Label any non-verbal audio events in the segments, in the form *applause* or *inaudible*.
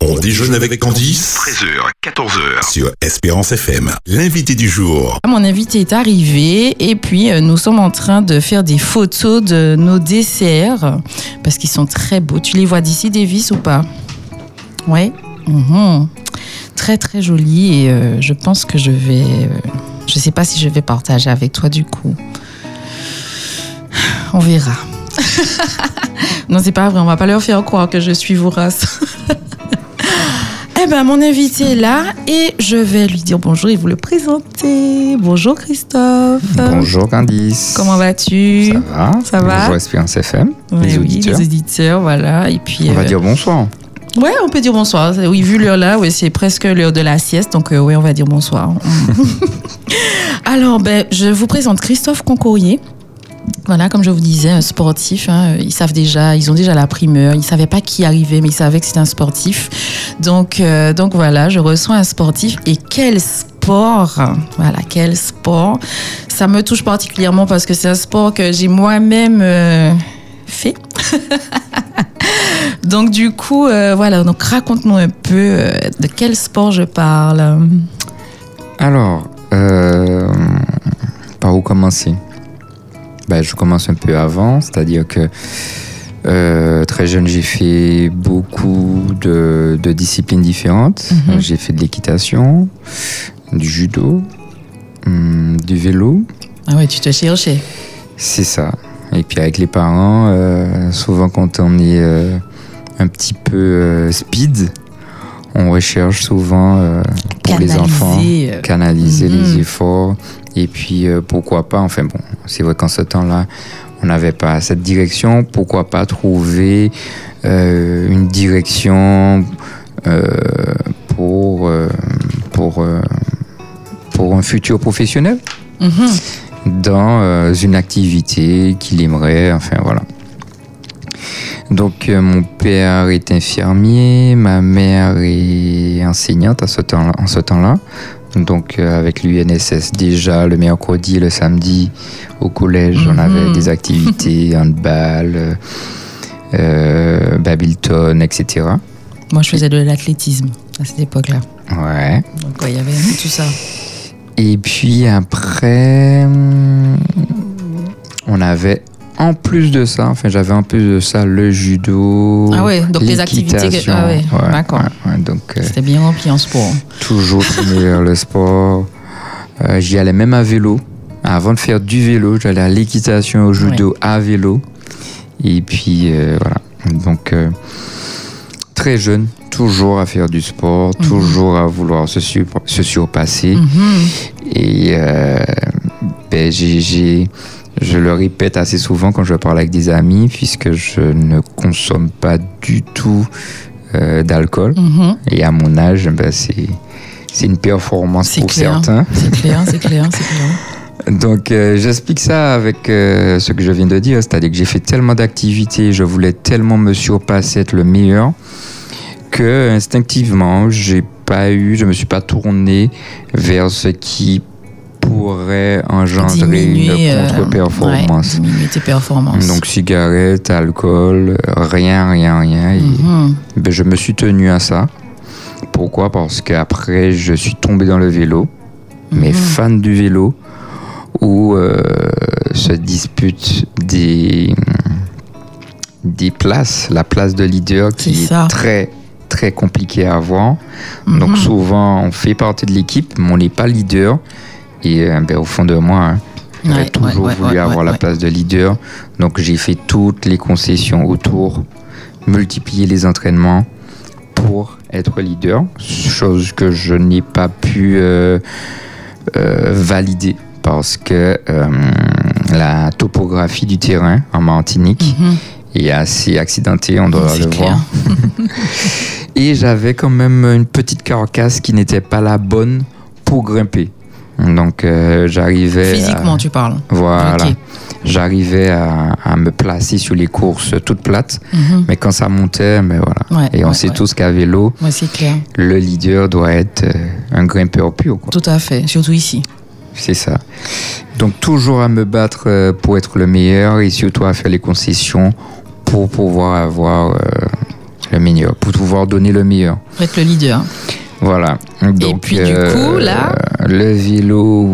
On déjeune avec Candice 13h, 14h. sur Espérance FM. L'invité du jour. Mon invité est arrivé et puis euh, nous sommes en train de faire des photos de nos desserts parce qu'ils sont très beaux. Tu les vois d'ici, Davis, ou pas? Oui. Mhm. Très très jolis et euh, je pense que je vais... euh, je sais pas si je vais partager avec toi du coup. On verra. *laughs* non, c'est pas vrai, on va pas leur faire croire que je suis vorace. *laughs* Eh ben, mon invité est là et je vais lui dire bonjour et vous le présenter. Bonjour Christophe. Bonjour Candice. Comment vas-tu? Ça va Ça va? Bonjour Espérance FM. Ouais, les oui, auditeurs. les auditeurs, voilà. Et puis, On va euh, dire bonsoir. ouais, on peut dire bonsoir. Oui, vu l'heure là, ouais, c'est presque l'heure de la sieste, donc euh, oui, on va dire bonsoir. *laughs* *laughs* Alors, ben, je vous présente Christophe Concourier. Voilà, comme je vous disais, un sportif. hein, ils savent déjà, ils ont déjà la primeur. Ils savaient pas qui arrivait, mais ils savaient que c'était un sportif. Donc, euh, donc voilà, je reçois un sportif. Et quel sport Voilà, quel sport Ça me touche particulièrement parce que c'est un sport que j'ai moi-même euh, fait. *laughs* donc du coup, euh, voilà. Donc raconte-nous un peu euh, de quel sport je parle. Alors, euh, par où commencer? Ben, Je commence un peu avant, c'est-à-dire que euh, très jeune, j'ai fait beaucoup de, de disciplines différentes. Mhm. J'ai fait de l'équitation, du judo, hum, du vélo. Ah ouais, tu te cherchais. C'est ça. Et puis avec les parents, euh, souvent quand on est euh, un petit peu euh, speed, on recherche souvent euh, pour les enfants Canaliser, euh, Mhm. les efforts. Et puis euh, pourquoi pas, enfin bon, c'est vrai qu'en ce temps-là, on n'avait pas cette direction. Pourquoi pas trouver euh, une direction euh, pour, pour, pour un futur professionnel Mhm. dans une activité qu'il aimerait, enfin voilà. Donc euh, mon père est infirmier, ma mère est enseignante à ce temps en ce temps-là. Donc euh, avec l'UNSS déjà le mercredi et le samedi au collège on Mhm. avait des activités, *laughs* handball, euh, euh, badminton, etc. Moi, je faisais de l'athlétisme à cette époque-là. Ouais. Donc, ouais, il y avait tout ça. Et puis après, on avait en plus de ça, enfin j'avais en plus de ça le judo. Ah ouais, donc les activités que- ah ouais, d'accord. ouais, ouais, donc euh, C'était bien rempli en sport. toujours le sport. Euh, J'y allais même à vélo. Avant de faire du vélo, j'allais à l'équitation, au judo, à vélo. Et puis euh, voilà. Donc euh, très jeune, toujours à faire du sport, Mhm. toujours à vouloir se, sur- se surpasser. Mhm. Et ben, j'ai- je le répète assez souvent quand je parle avec des amis, puisque je ne consomme pas du tout euh, d'alcool. Mhm. Et à mon âge, ben, c'est c'est une performance C'est pour clair. certains. C'est clair, c'est clair, c'est *laughs* clair. Donc euh, j'explique ça avec euh, ce que je viens de dire, c'est-à-dire que j'ai fait tellement d'activités, je voulais tellement me surpasser, être le meilleur, que instinctivement, j'ai pas eu, je me suis pas tourné vers ce qui pourrait engendrer Diminuer, une euh, contre-performance. ouais, tes performances. Donc cigarette, alcool, rien, rien, rien. Et, Mhm. ben, je me suis tenu à ça. Pourquoi? Parce qu'après, je suis tombé dans le vélo, mais Mhm. fan du vélo, où euh, se disputent des, des places. La place de leader qui C'est est, ça. très, très compliquée à avoir. Mhm. Donc souvent, on fait partie de l'équipe, mais on n'est pas leader. Et euh, ben, au fond de moi, hein, Ouais, toujours ouais, voulu avoir la place de leader. Donc j'ai fait toutes les concessions autour, multiplier les entraînements pour être leader, chose que je n'ai pas pu euh, euh, valider parce que euh, la topographie du terrain en Martinique Mhm. est assez accidentée, on doit le clair. voir. *laughs* Et j'avais quand même une petite carcasse qui n'était pas la bonne pour grimper. Donc euh, j'arrivais. à- Physiquement, tu parles. Voilà. J'arrivais à, à me placer sur les courses toutes plates, Mhm. mais quand ça montait, mais voilà. Ouais, Et on ouais, sait ouais. tous qu'à vélo, clair. le leader doit être euh, un grimpeur pur. Quoi. Tout à fait. Surtout ici. C'est ça. Donc toujours à me battre euh, pour être le meilleur et surtout à faire les concessions pour pouvoir avoir euh, Le meilleur, pour pouvoir donner le meilleur. Pour être le leader. Voilà. Donc, puis, du coup, là Le vélo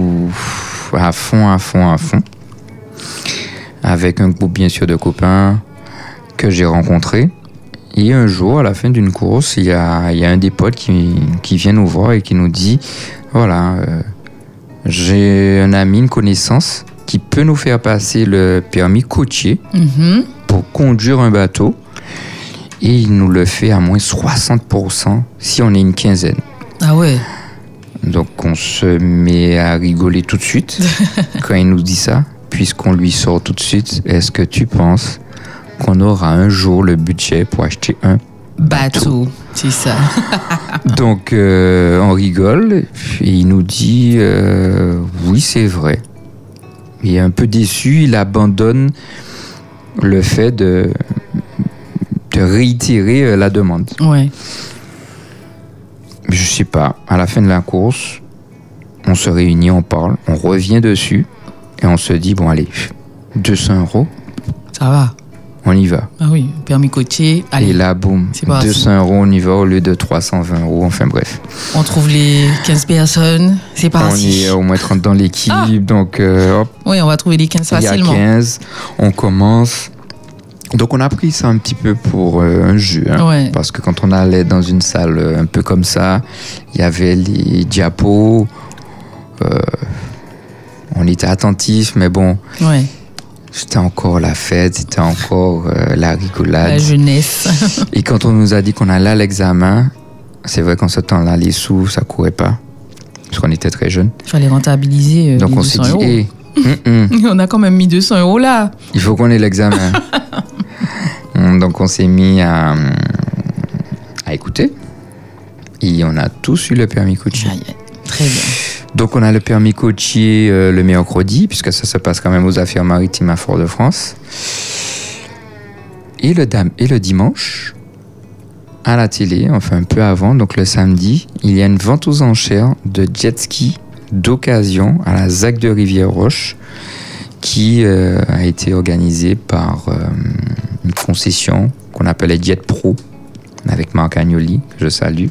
à fond, à fond, à fond. Avec un groupe, bien sûr, de copains que j'ai rencontrés. Et un jour, à la fin d'une course, il y a, il y a un des potes qui, qui vient nous voir et qui nous dit Voilà, euh, j'ai un ami, une connaissance qui peut nous faire passer le permis côtier Mhm. pour conduire un bateau. Et il nous le fait à moins 60% si on est une quinzaine. Ah ouais. Donc on se met à rigoler tout de suite *laughs* quand il nous dit ça, puisqu'on lui sort tout de suite. Est-ce que tu penses qu'on aura un jour le budget pour acheter un Bateau. C'est ça. *laughs* Donc euh, on rigole et il nous dit euh, oui c'est vrai. Il est un peu déçu, il abandonne le fait de, de réitérer euh, la demande. Ouais. Je sais pas, à la fin de la course, on se réunit, on parle, on revient dessus et on se dit bon allez, 200 euros, Ça va. on y va. Ah oui, permis côtier. Allez, Et là, boum, c'est parti. 200 euros, on y va au lieu de 320 euros. Enfin bref, on trouve les 15 personnes. C'est on parti. est au moins 30 dans l'équipe, Ah. donc euh, hop, Oui, on va trouver les 15 il y a facilement. 15, on commence. Donc on a pris ça un petit peu pour euh, un jeu. hein. Ouais. Parce que quand on allait dans une salle euh, un peu comme ça, il y avait les diapos. euh, on était attentifs, mais bon, Ouais. c'était encore la fête, c'était encore euh, la rigolade. La jeunesse. *laughs* Et quand on nous a dit qu'on allait à l'examen, c'est vrai qu'en ce temps-là, les sous, ça courait pas. Parce qu'on était très jeunes. Il fallait rentabiliser. Donc les on s'est 200 dit, hum, hum, *laughs* On a quand même mis 200 euros là. il faut qu'on ait l'examen. *laughs* Donc on s'est mis à, à écouter. Et on a tous eu le permis aïe. Très bien. Donc on a le permis côtier euh, le mercredi, puisque ça se passe quand même aux affaires maritimes à Fort-de-France. Et le, dam- et le dimanche, à la télé, enfin un peu avant, donc le samedi, il y a une vente aux enchères de jet ski d'occasion à la ZAC de Rivière-Roche, qui euh, a été organisée par euh, concession qu'on appelait Jet Pro, avec Marc Agnoli, que je salue.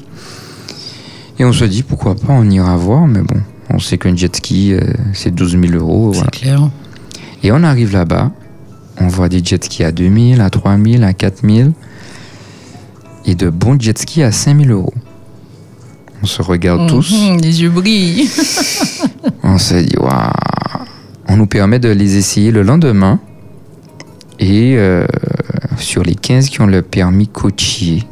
Et on se dit pourquoi pas, on ira voir, mais bon, on sait qu'un jet ski, euh, c'est 12 000 euros. voilà. Clair. Et on arrive là-bas, on voit des jet skis à 2000, à 3000, à 4000 et de bons jet skis à 5000 euros. On se regarde tous, Mhm, les yeux brillent. *laughs* on se dit waouh. On nous permet de les essayer le lendemain et euh, sur les 15 qui ont le permis côtier,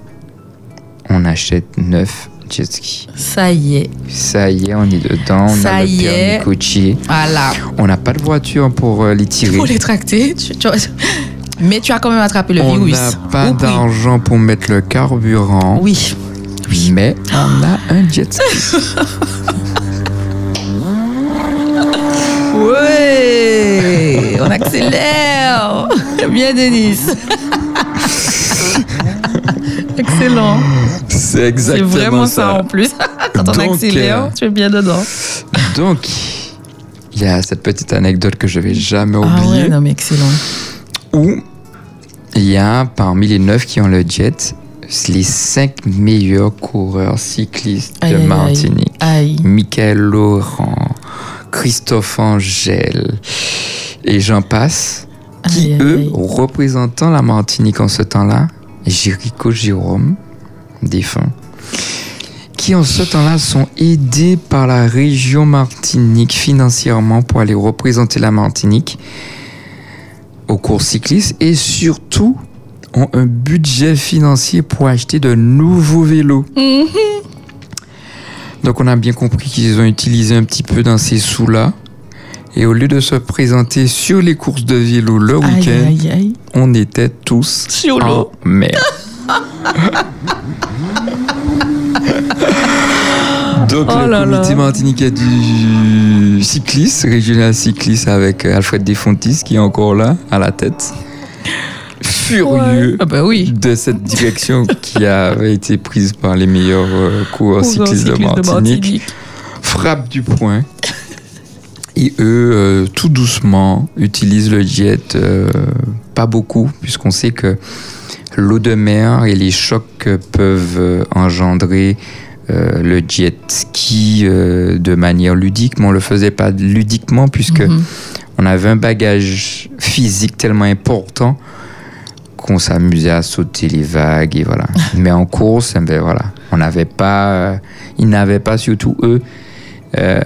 on achète 9 jet skis. Ça y est. Ça y est, on est dedans, on Ça a le y permis est. côtier. Voilà. On n'a pas de voiture pour euh, les tirer. Pour les tracter. tu- tu- *laughs* Mais tu as quand même attrapé le On virus. n'a pas d'argent pour mettre le carburant, Oui. mais on a un jet ski. *laughs* Ouais. On accélère. Bien, Denis. *laughs* Excellent. C'est C'est exactement vraiment ça. en plus. *laughs* Quand on Donc, accélère, euh, tu es bien dedans. Donc, il y a cette petite anecdote que je vais jamais Ah oublier, ouais, non mais excellent. où il y a parmi les neuf qui ont le jet, les cinq meilleurs coureurs cyclistes Aïe, de aïe. Martinique. Aïe. Michael Laurent, Christophe Angèle, et j'en passe, qui Aïe, eux, aïe. représentant la Martinique en ce temps-là, Jéricho Jérôme, défunt, qui en ce temps-là sont aidés par la région Martinique financièrement pour aller représenter la Martinique aux courses cyclistes et surtout ont un budget financier pour acheter de nouveaux vélos. Donc on a bien compris qu'ils ont utilisé un petit peu dans ces sous-là. Et au lieu de se présenter sur les courses de vélo le week-end, aïe, aïe. on était tous Sur en l'eau. mer. *laughs* Donc Oh le comité martiniquais du cycliste, régional cycliste avec euh, Alfred Desfontis qui est encore là à la tête, furieux Ah bah oui. de cette direction qui avait été prise par les meilleurs euh, coureurs cyclistes de Cycliste Martinique frappe du poing. Et eux, euh, tout doucement, utilisent le jet, euh, pas beaucoup, puisqu'on sait que l'eau de mer et les chocs que peuvent euh, engendrer euh, le jet ski euh, de manière ludique, mais on le faisait pas ludiquement puisque Mhm. on avait un bagage physique tellement important qu'on s'amusait à sauter les vagues et voilà. *laughs* Mais en course, eh ben voilà, on n'avait pas, euh, ils n'avaient pas surtout eux euh,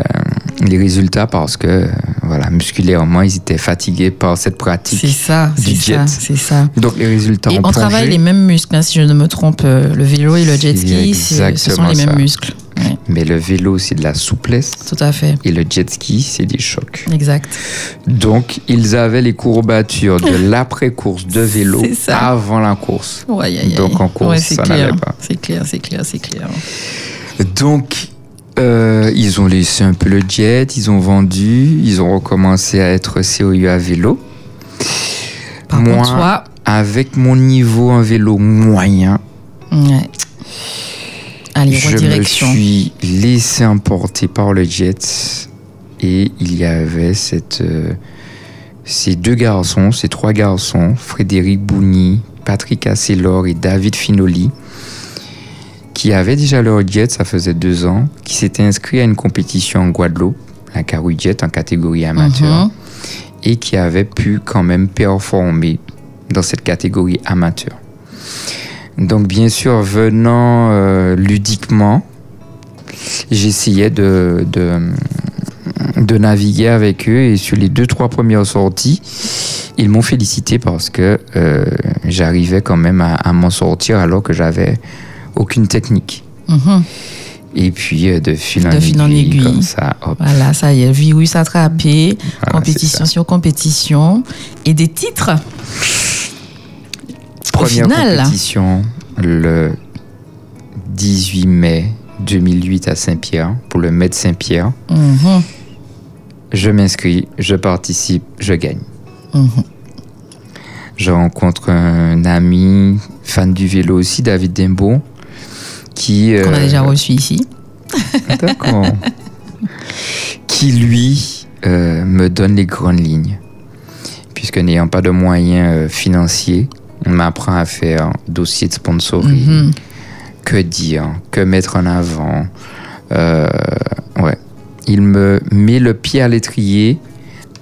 les résultats parce que voilà, musculairement, ils étaient fatigués par cette C'est pratique. ça, c'est ça, c'est ça. Donc les résultats Et ont on plongé. travaille les mêmes muscles, hein, si je ne me trompe. euh, Le vélo et le jet C'est ski, c'est- ce sont les mêmes ça. muscles. Ouais, Mais le vélo, c'est de la souplesse tout à fait. et le jet ski, c'est des chocs. Exact. Donc, ils avaient les courbatures de *laughs* l'après-course de vélo C'est avant la course. Ouais, aïe, aïe. Donc, en course, Ouais, c'est ça clair. n'allait pas. C'est clair, c'est clair, c'est clair. Donc, euh, ils ont laissé un peu le jet, ils ont vendu, ils ont recommencé à être COU à vélo. Par Moi, contre, toi, Avec mon niveau en vélo moyen, ouais. Allez, je me suis laissé emporter par le jet et il y avait cette, euh, ces deux garçons, ces trois garçons, Frédéric Bougny, Patrick Asselor et David Finoli, qui avaient déjà leur jet, ça faisait deux ans, qui s'étaient inscrits à une compétition en Guadeloupe, la Carouille Jet en catégorie amateur, Mhm. et qui avaient pu quand même performer dans cette catégorie amateur. Donc bien sûr, venant euh, ludiquement, j'essayais de, de, de naviguer avec eux et sur les deux, trois premières sorties, ils m'ont félicité parce que euh, j'arrivais quand même à, à m'en sortir alors que j'avais aucune technique. Mhm. Et puis euh, de fil en De fil en aiguille, aiguille. comme ça, hop, Voilà, ça y est, virus attrapé, voilà, compétition sur compétition et des titres. Au Première final, compétition le 18 mai 2008 à Saint-Pierre pour le Med Saint-Pierre. Mhm, Je m'inscris, je participe, je gagne. mhm. Je rencontre un ami fan du vélo aussi, David Dembo, qui qu'on a euh, déjà reçu ici. D'accord. *laughs* qui lui euh, me donne les grandes lignes, puisque n'ayant pas de moyens euh, financiers, on m'apprend à faire dossier de sponsoring. Mhm. que dire, que mettre en avant. Euh, ouais. Il me met le pied à l'étrier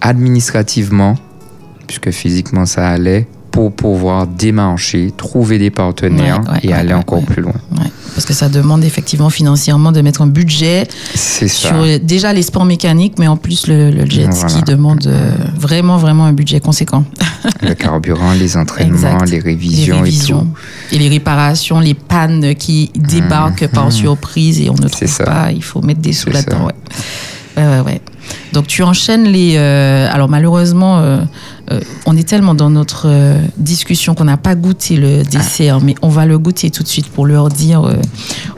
administrativement, puisque physiquement ça allait, pour pouvoir démarcher, trouver des partenaires Ouais, ouais, et ouais, aller encore plus loin. Parce que ça demande effectivement financièrement de mettre un budget ça. sur déjà les sports mécaniques, mais en plus le, le jet ski demande euh, vraiment, vraiment un budget conséquent. *laughs* Le carburant, les entraînements, Exact. les Les révisions, révisions et, les réparations, les pannes qui débarquent par surprise et on ne Mhm. Trouve ça. pas, il faut mettre des sous là-dedans. ouais. Donc tu enchaînes les. euh, alors malheureusement, euh, euh, on est tellement dans notre euh, discussion qu'on n'a pas goûté le dessert, mais on va le goûter tout de suite pour leur dire euh,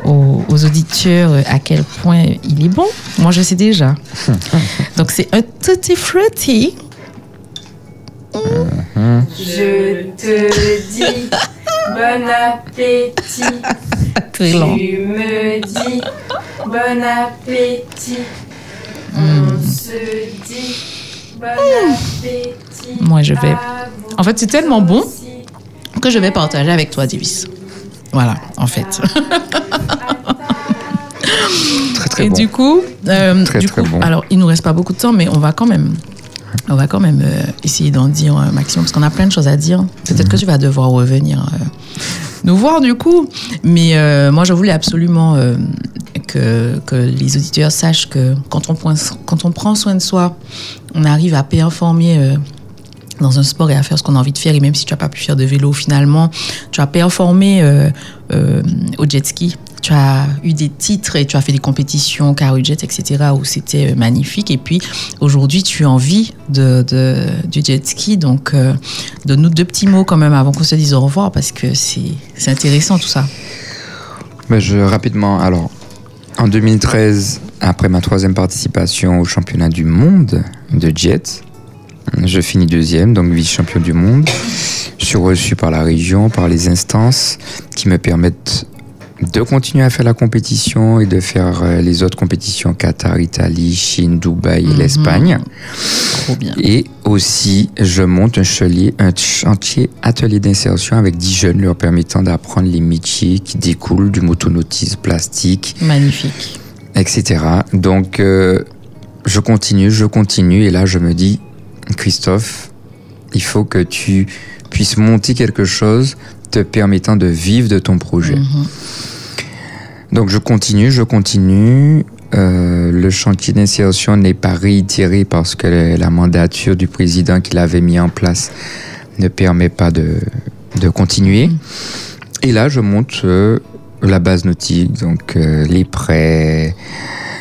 aux, aux auditeurs euh, à quel point il est bon. Moi, je sais déjà. *laughs* Donc c'est un tutti frutti. Je te dis *laughs* bon appétit. Très. Tu me dis bon appétit. On se dit Moi, je vais- En fait, c'est tellement bon que je vais partager avec toi, Davis. Voilà, en fait. Très très Et bon. du coup, euh, Très, du très coup, bon. alors il nous reste pas beaucoup de temps, mais on va quand même, on va quand même euh, essayer d'en dire un maximum parce qu'on a plein de choses à dire. Peut-être Mhm. que tu vas devoir revenir euh, nous voir du coup, mais euh, moi je voulais absolument euh, que, que les auditeurs sachent que quand on, prend- quand on prend soin de soi, on arrive à performer. euh, dans un sport et à faire ce qu'on a envie de faire. Et même si tu n'as pas pu faire de vélo, finalement, tu as performé euh, euh, au jet ski. Tu as eu des titres et tu as fait des compétitions, car jet, etc., où c'était magnifique. Et puis aujourd'hui, tu en vis de, de- du jet ski. Donc, donne-nous deux petits mots quand même avant qu'on se dise au revoir parce que c'est intéressant tout ça. Mais rapidement, alors, en 2013, après ma troisième participation au championnat du monde de jet, je finis deuxième, donc vice-champion du monde. Je suis reçu par la région, par les instances qui me permettent de continuer à faire la compétition et de faire euh, les autres compétitions Qatar, Italie, Chine, Dubaï et Mhm. l'Espagne. Trop bien. Et aussi, je monte un chantier, un chantier atelier d'insertion avec 10 jeunes leur permettant d'apprendre les métiers qui découlent du motonautisme plastique, Magnifique. etc. Donc, euh, je continue, je continue. Et là, je me dis, Christophe, il faut que tu puisses monter quelque chose te permettant de vivre de ton projet. Mhm. Donc je continue, je continue. Euh, le chantier d'insertion n'est pas réitéré parce que la mandature du président qu'il avait mis en place ne permet pas de, de continuer. Mhm. Et là, je monte euh, la base nautique, donc euh, les prêts,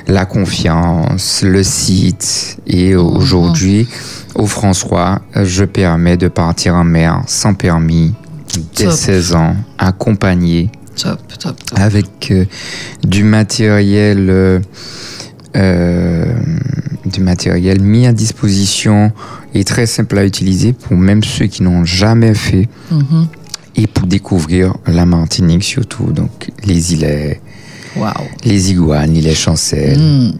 la confiance, le site. Et aujourd'hui, au François, je permets de partir en mer sans permis dès Top. 16 ans, accompagné Top, top, top. avec euh, du matériel euh, euh, du matériel mis à disposition et très simple à utiliser pour même ceux qui n'ont jamais fait Mhm. et pour découvrir la Martinique surtout donc les îlets Les iguanes l'îlet Chancel Mm.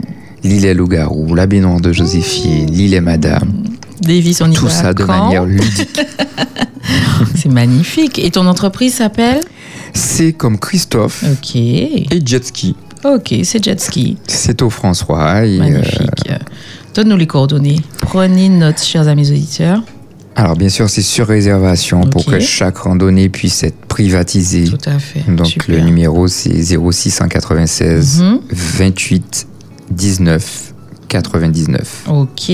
l'îlet Loup-Garou la baignoire de Joséphine l'îlet Madame Davis, on y tout va ça de manière ludique *laughs* C'est magnifique. Et ton entreprise s'appelle c'est comme Christophe Ok. et Jet Ski Ok, c'est jet ski. c'est au François et, euh, Magnifique. Donne-nous les coordonnées. Prenez note, chers amis auditeurs. Alors bien sûr, c'est sur réservation pour que chaque randonnée puisse être privatisée. Tout à fait. Donc Super. le numéro c'est 0696 Mhm. 28 19 99. Ok,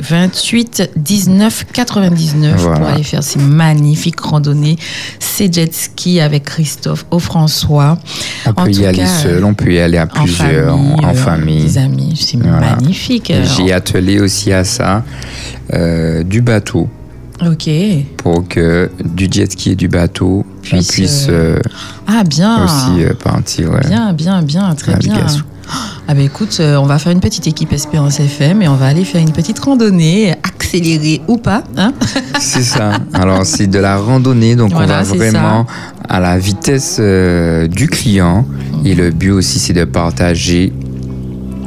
28 19 99 pour Voilà. aller faire ces magnifiques randonnées, ces jet ski avec Christophe au François. On En peut tout y aller cas, seul, on peut y aller à En plusieurs, en euh, famille. Des amis, c'est Voilà. magnifique. J'ai attelé aussi à ça euh, du bateau Ok. pour que du jet ski et du bateau on Puisse, euh, Ah bien. aussi euh, partir. ouais. Bien, bien, bien, très bien. Ah ben écoute, euh, on va faire une petite équipe Espérance FM et on va aller faire une petite randonnée, accélérée ou pas, hein C'est ça. Alors, c'est de la randonnée, donc Voilà, on va vraiment à la vitesse euh, du client. Et le but aussi, c'est de partager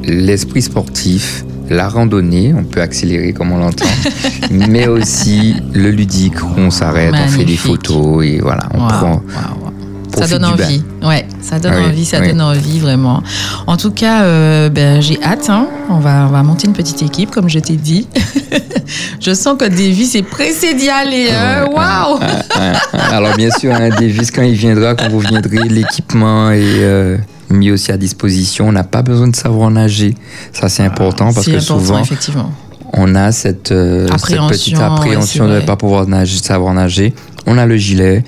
l'esprit sportif, la randonnée, on peut accélérer comme on l'entend, *laughs* mais aussi le ludique où on s'arrête, on fait des photos et voilà, on prend. Ça donne envie, ouais, ça donne oui, envie, ça oui. donne envie vraiment. En tout cas, euh, ben, j'ai hâte. hein. On va, on va monter une petite équipe, comme je t'ai dit. *laughs* je sens que Davis est pressé d'y aller. hein. Waouh Alors bien sûr, hein, Davis, quand il viendra, quand vous viendrez, l'équipement est euh, mis aussi à disposition. On n'a pas besoin de savoir nager. Ça, c'est important parce que important, souvent, effectivement. on a cette, euh, cette petite appréhension de ne pas pouvoir nager, savoir nager. On a le gilet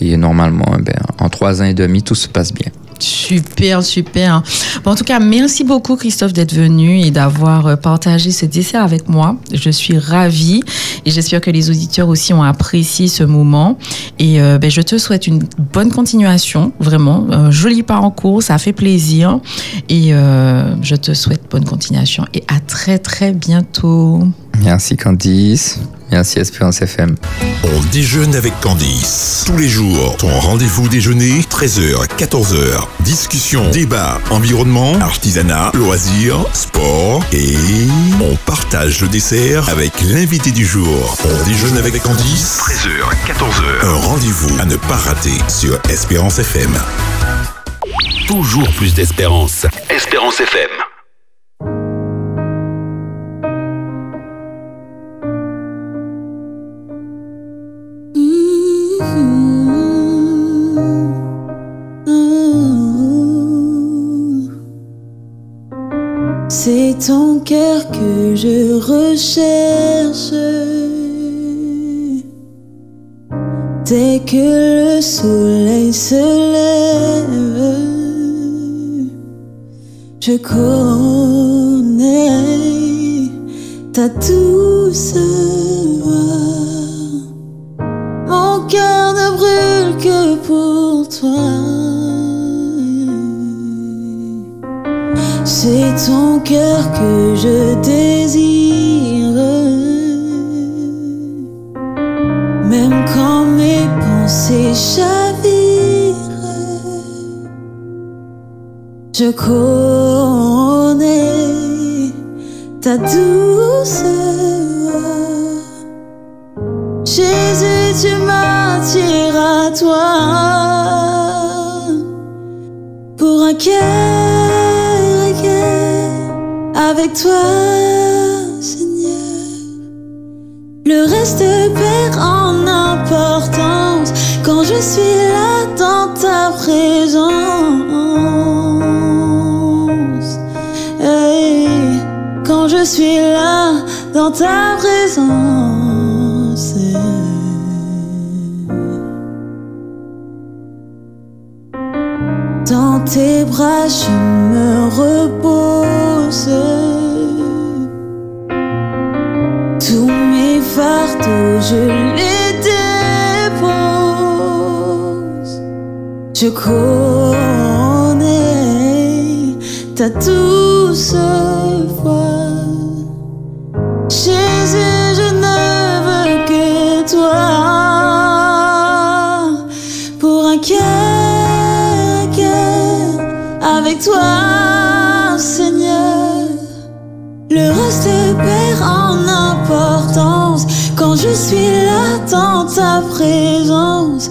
et normalement, eh ben, en trois ans et demi, tout se passe bien. Super, super. En tout cas, merci beaucoup Christophe d'être venu et d'avoir euh, partagé ce dessert avec moi. Je suis ravie et j'espère que les auditeurs aussi ont apprécié ce moment. Et euh, ben, je te souhaite une bonne continuation, vraiment. Un joli parcours, ça fait plaisir. Et euh, je te souhaite bonne continuation et à très très bientôt. Merci Candice, merci Espérance FM. On déjeune avec Candice. Tous les jours, ton rendez-vous déjeuner, 13h, 14h. Discussion, débat, environnement, artisanat, loisirs, sport et on partage le dessert avec l'invité du jour. On déjeune avec Candice, 13h, 14h. Un rendez-vous à ne pas rater sur Espérance FM. Toujours plus d'espérance. Espérance FM. Ton cœur que je recherche. Dès que le soleil se lève, je connais ta douce C'est ton cœur que je désire. Même quand mes pensées chavirent, Je connais ta douce avec toi, Seigneur. Le reste perd en importance quand je suis là dans ta présence. Quand je suis là dans ta présence. Dans tes bras, Je connais ta douce voix. Jésus, je ne veux que toi. Pour un cœur, cœur avec toi, Seigneur. Le reste perd en importance quand je suis là dans ta présence,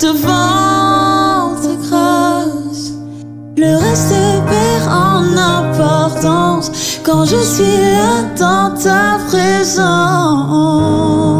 devant ta grâce. Le reste perd en importance quand je suis là dans ta présence.